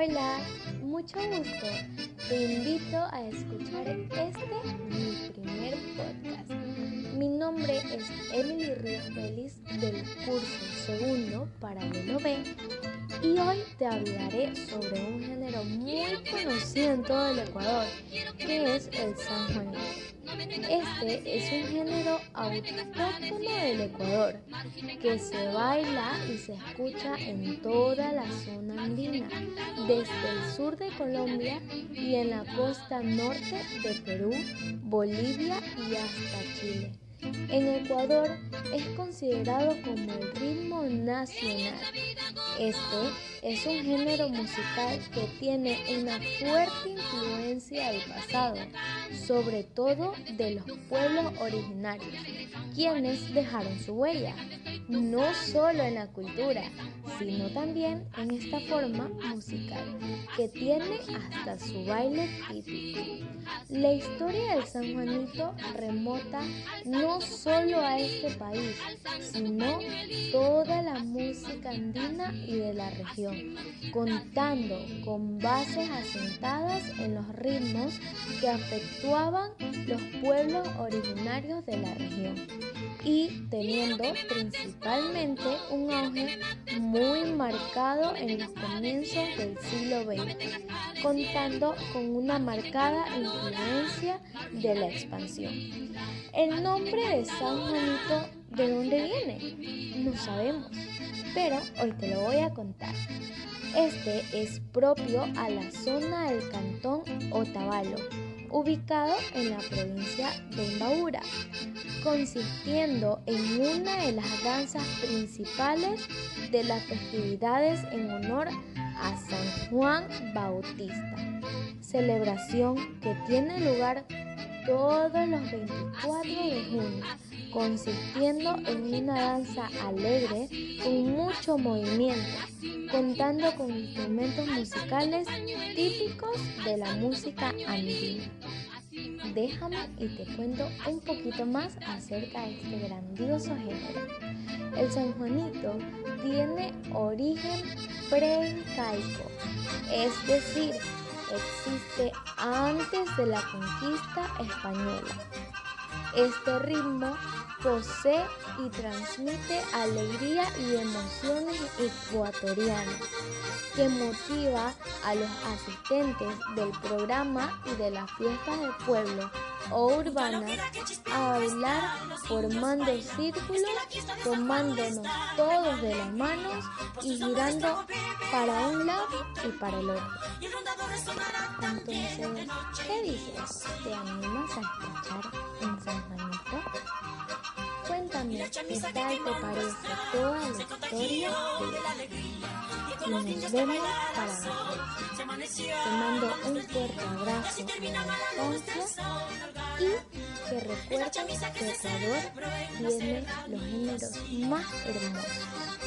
Hola, mucho gusto. Te invito a escuchar este mi primer podcast. Mi nombre es Emily Ríos Vélez del curso segundo paralelo B y hoy te hablaré sobre un género muy conocido en todo el Ecuador, que es el San Juanito. Este es un género autóctono del Ecuador que se baila y se escucha en toda la zona andina, desde el sur de Colombia y en la costa norte de Perú, Bolivia y hasta Chile. En Ecuador es considerado como el ritmo nacional. Este es un género musical que tiene una fuerte influencia del pasado, sobre todo de los pueblos originarios, quienes dejaron su huella, no solo en la cultura, sino también en esta forma musical, que tiene hasta su baile típico. La historia del San Juanito remota no solo a este país, sino toda la música andina y de la región, contando con bases asentadas en los ritmos que afectuaban los pueblos originarios de la región y teniendo principalmente un auge muy marcado en los comienzos del siglo XX, contando con una marcada influencia de la expansión. El nombre de San Juanito, ¿de dónde viene? No sabemos, pero hoy te lo voy a contar. Este es propio a la zona del cantón Otavalo, ubicado en la provincia de Imbabura, consistiendo en una de las danzas principales de las festividades en honor a San Juan Bautista, celebración que tiene lugar todos los 24 de junio, consistiendo en una danza alegre con mucho movimiento, contando con instrumentos musicales típicos de la música andina. Déjame y te cuento un poquito más acerca de este grandioso género. El San Juanito tiene origen preincaico, es decir, existe antes de la conquista española. Este ritmo posee y transmite alegría y emociones ecuatorianas que motiva a los asistentes del programa y de las fiestas del pueblo o urbanas a bailar formando círculos, tomándonos todos de las manos y girando para un lado y para el otro. Entonces, ¿qué dices? ¿Te animas a escuchar en San Juanito? Cuéntame qué tal te parece toda la historia y nos vemos para. Te mando un fuerte abrazo en la infancia y que recuerden que Ecuador tiene los géneros más hermosos.